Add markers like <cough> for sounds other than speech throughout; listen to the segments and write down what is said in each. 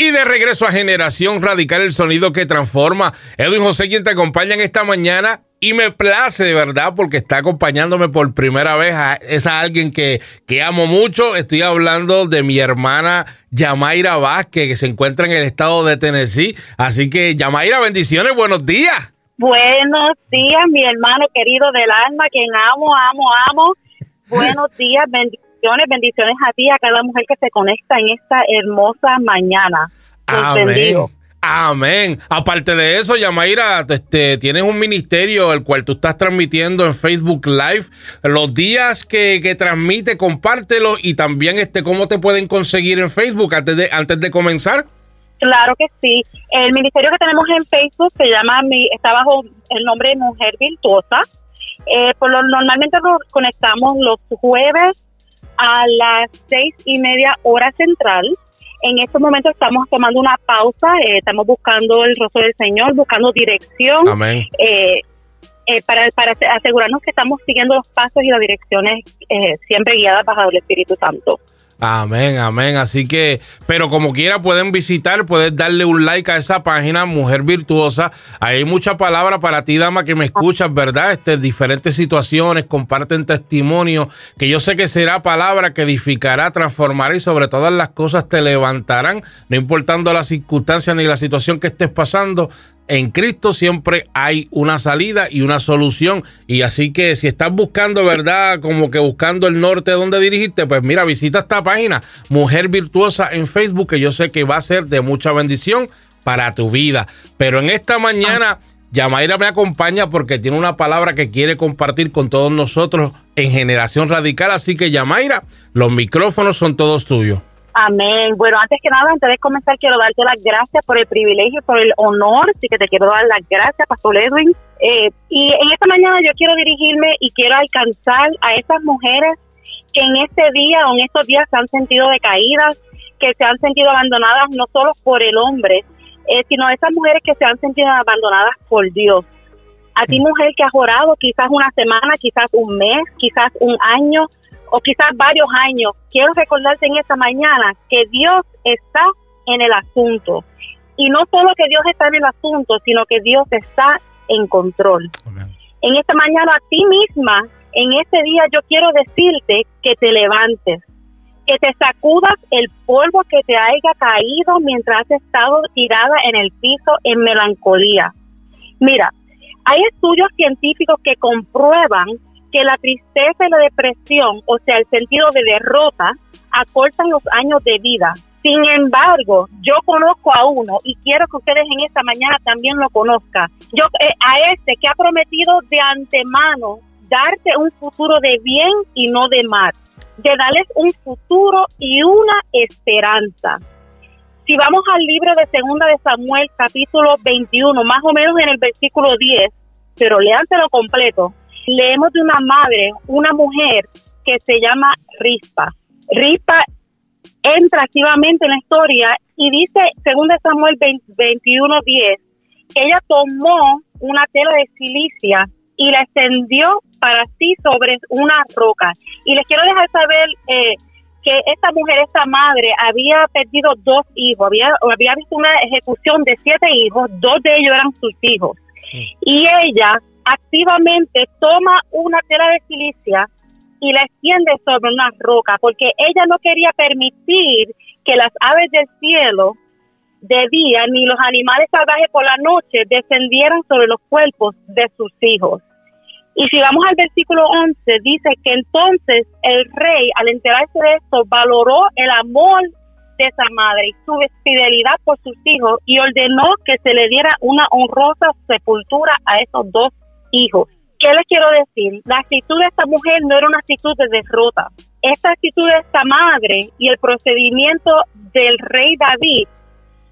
Y de regreso a Generación Radical, el sonido que transforma. Edwin José, quien te acompaña en esta mañana. Y me place de verdad porque está acompañándome por primera vez. A, es a alguien que, que amo mucho. Estoy hablando de mi hermana Yamaira Vázquez, que se encuentra en el estado de Tennessee. Así que, Yamaira, bendiciones, buenos días. Buenos días, mi hermano querido del alma, quien amo, amo, amo. Buenos <laughs> días, bendiciones, bendiciones a ti, a cada mujer que se conecta en esta hermosa mañana. Amén. Amén. Aparte de eso, Yamaira, este, tienes un ministerio el cual tú estás transmitiendo en Facebook Live. Los días que, que transmite, compártelo y también este, cómo te pueden conseguir en Facebook antes de, antes de comenzar. Claro que sí. El ministerio que tenemos en Facebook se llama, está bajo el nombre de Mujer Virtuosa. Eh, por lo, normalmente nos conectamos los jueves a las seis y media hora central. En estos momentos estamos tomando una pausa, eh, estamos buscando el rostro del Señor, buscando dirección. Amén. Eh, eh, para, para asegurarnos que estamos siguiendo los pasos y las direcciones eh, siempre guiadas bajo el Espíritu Santo. Amén, amén. Así que, pero como quiera pueden visitar, puedes darle un like a esa página, Mujer Virtuosa. hay mucha palabra para ti, dama, que me escuchas, ¿verdad? Este, diferentes situaciones, comparten testimonio, que yo sé que será palabra que edificará, transformará y sobre todas las cosas te levantarán, no importando la circunstancia ni la situación que estés pasando en Cristo siempre hay una salida y una solución. Y así que si estás buscando, ¿verdad? Como que buscando el norte donde dirigirte, pues mira, visita esta página, Mujer Virtuosa en Facebook, que yo sé que va a ser de mucha bendición para tu vida. Pero en esta mañana, Yamaira me acompaña porque tiene una palabra que quiere compartir con todos nosotros en Generación Radical. Así que, Yamaira, los micrófonos son todos tuyos. Amén. Bueno, antes que nada, antes de comenzar, quiero darte las gracias por el privilegio, por el honor, así que te quiero dar las gracias, Pastor Edwin. Eh, y en esta mañana yo quiero dirigirme y quiero alcanzar a esas mujeres que en este día o en estos días se han sentido decaídas, que se han sentido abandonadas no solo por el hombre, eh, sino esas mujeres que se han sentido abandonadas por Dios. A ti, mujer que has orado quizás una semana, quizás un mes, quizás un año, o quizás varios años, quiero recordarte en esta mañana que Dios está en el asunto. Y no solo que Dios está en el asunto, sino que Dios está en control. En esta mañana a ti misma, en este día yo quiero decirte que te levantes, que te sacudas el polvo que te haya caído mientras has estado tirada en el piso en melancolía. Mira, hay estudios científicos que comprueban que la tristeza y la depresión, o sea, el sentido de derrota, acortan los años de vida. Sin embargo, yo conozco a uno y quiero que ustedes en esta mañana también lo conozcan. Yo eh, a este que ha prometido de antemano darte un futuro de bien y no de mal, de darles un futuro y una esperanza. Si vamos al libro de Segunda de Samuel, capítulo 21, más o menos en el versículo 10, pero léanselo completo, leemos de una madre, una mujer que se llama Rispa. Rispa entra activamente en la historia y dice, según Samuel 21:10, que ella tomó una tela de silicia y la extendió para sí sobre una roca. Y les quiero dejar saber eh, que esta mujer, esta madre, había perdido dos hijos, había, había visto una ejecución de siete hijos, dos de ellos eran sus hijos. Y ella activamente toma una tela de silicia y la extiende sobre una roca, porque ella no quería permitir que las aves del cielo de día ni los animales salvajes por la noche descendieran sobre los cuerpos de sus hijos. Y si vamos al versículo 11, dice que entonces el rey, al enterarse de esto, valoró el amor de esa madre y su fidelidad por sus hijos y ordenó que se le diera una honrosa sepultura a esos dos hijos. ¿Qué les quiero decir? La actitud de esta mujer no era una actitud de derrota. Esta actitud de esta madre y el procedimiento del rey David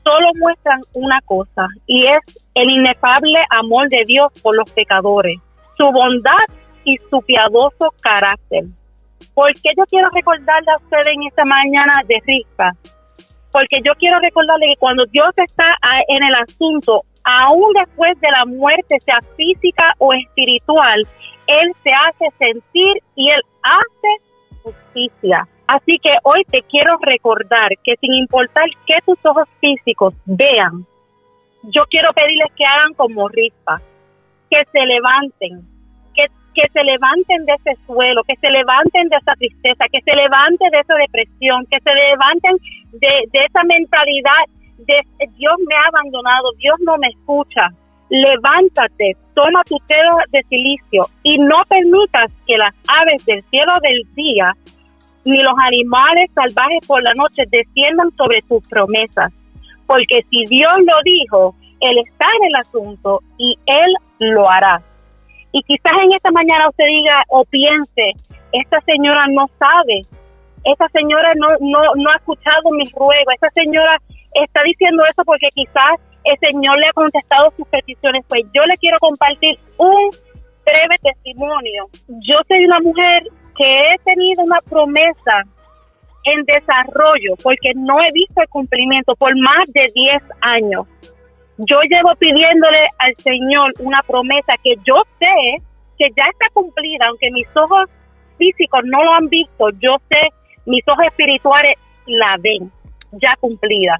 solo muestran una cosa y es el inefable amor de Dios por los pecadores, su bondad y su piadoso carácter. ¿Por qué yo quiero recordarle a ustedes en esta mañana de Rispa? Porque yo quiero recordarle que cuando Dios está en el asunto, aún después de la muerte, sea física o espiritual, Él se hace sentir y Él hace justicia. Así que hoy te quiero recordar que sin importar que tus ojos físicos vean, yo quiero pedirles que hagan como rispa, que se levanten, que, que se levanten de ese suelo, que se levanten de esa tristeza, que se levanten de esa depresión, que se levanten de, de esa mentalidad Dios me ha abandonado, Dios no me escucha. Levántate, toma tu dedo de silicio y no permitas que las aves del cielo del día ni los animales salvajes por la noche desciendan sobre tus promesas. Porque si Dios lo dijo, Él está en el asunto y Él lo hará. Y quizás en esta mañana usted diga o piense, esta señora no sabe, esta señora no, no, no ha escuchado mis ruegos, esta señora está diciendo eso porque quizás el Señor le ha contestado sus peticiones. Pues yo le quiero compartir un breve testimonio. Yo soy una mujer que he tenido una promesa en desarrollo porque no he visto el cumplimiento por más de 10 años. Yo llevo pidiéndole al Señor una promesa que yo sé que ya está cumplida, aunque mis ojos físicos no lo han visto, yo sé, mis ojos espirituales la ven ya cumplida.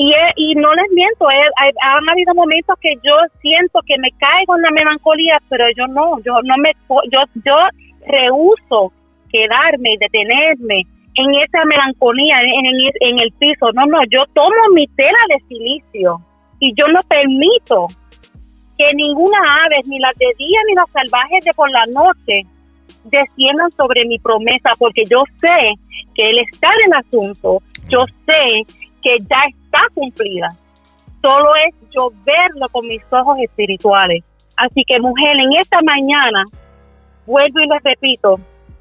Y, y no les miento, han habido momentos que yo siento que me caigo en la melancolía, pero yo no, yo no me, yo, yo rehuso quedarme y detenerme en esa melancolía, en, en el piso. No, no, yo tomo mi tela de silicio y yo no permito que ninguna ave, ni las de día ni las salvajes de por la noche, desciendan sobre mi promesa, porque yo sé que Él está en asunto, yo sé que ya está cumplida. Solo es yo verlo con mis ojos espirituales. Así que mujer, en esta mañana, vuelvo y les repito,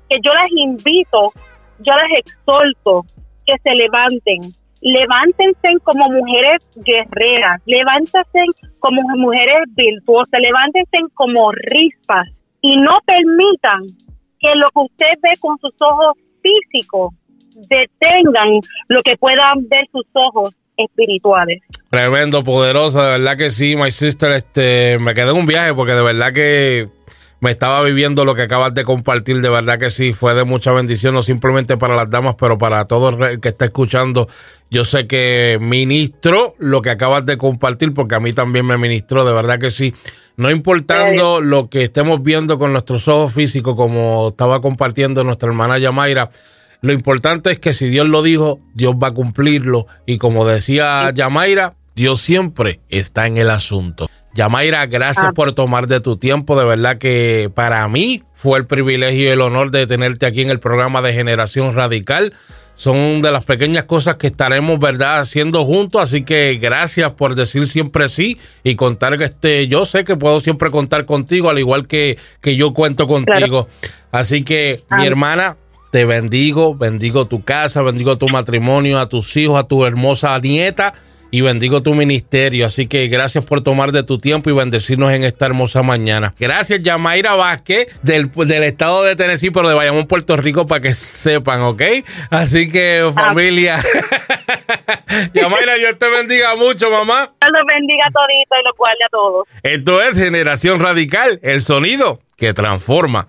que yo las invito, yo las exhorto que se levanten, levántense como mujeres guerreras, levántense como mujeres virtuosas, levántense como rispas y no permitan que lo que usted ve con sus ojos físicos detengan lo que puedan ver sus ojos espirituales. Tremendo, poderosa, de verdad que sí, my sister, este, me quedé en un viaje porque de verdad que me estaba viviendo lo que acabas de compartir, de verdad que sí, fue de mucha bendición, no simplemente para las damas, pero para todo el que está escuchando. Yo sé que ministro lo que acabas de compartir, porque a mí también me ministró, de verdad que sí. No importando lo que estemos viendo con nuestros ojos físicos, como estaba compartiendo nuestra hermana Yamaira, lo importante es que si Dios lo dijo, Dios va a cumplirlo. Y como decía Yamaira, Dios siempre está en el asunto. Yamaira, gracias ah. por tomar de tu tiempo. De verdad que para mí fue el privilegio y el honor de tenerte aquí en el programa de Generación Radical. Son de las pequeñas cosas que estaremos, ¿verdad?, haciendo juntos. Así que gracias por decir siempre sí y contar que este, yo sé que puedo siempre contar contigo, al igual que, que yo cuento contigo. Así que, mi hermana, te bendigo, bendigo tu casa, bendigo tu matrimonio, a tus hijos, a tu hermosa nieta y bendigo tu ministerio. Así que gracias por tomar de tu tiempo y bendecirnos en esta hermosa mañana. Gracias, Yamaira Vázquez, del, del estado de Tennessee, pero de Bayamón, Puerto Rico, para que sepan, ¿ok? Así que, ah. familia. <laughs> Yamaira, Dios te bendiga mucho, mamá. Dios los bendiga todito y los guarde a todos. Esto es Generación Radical, el sonido que transforma.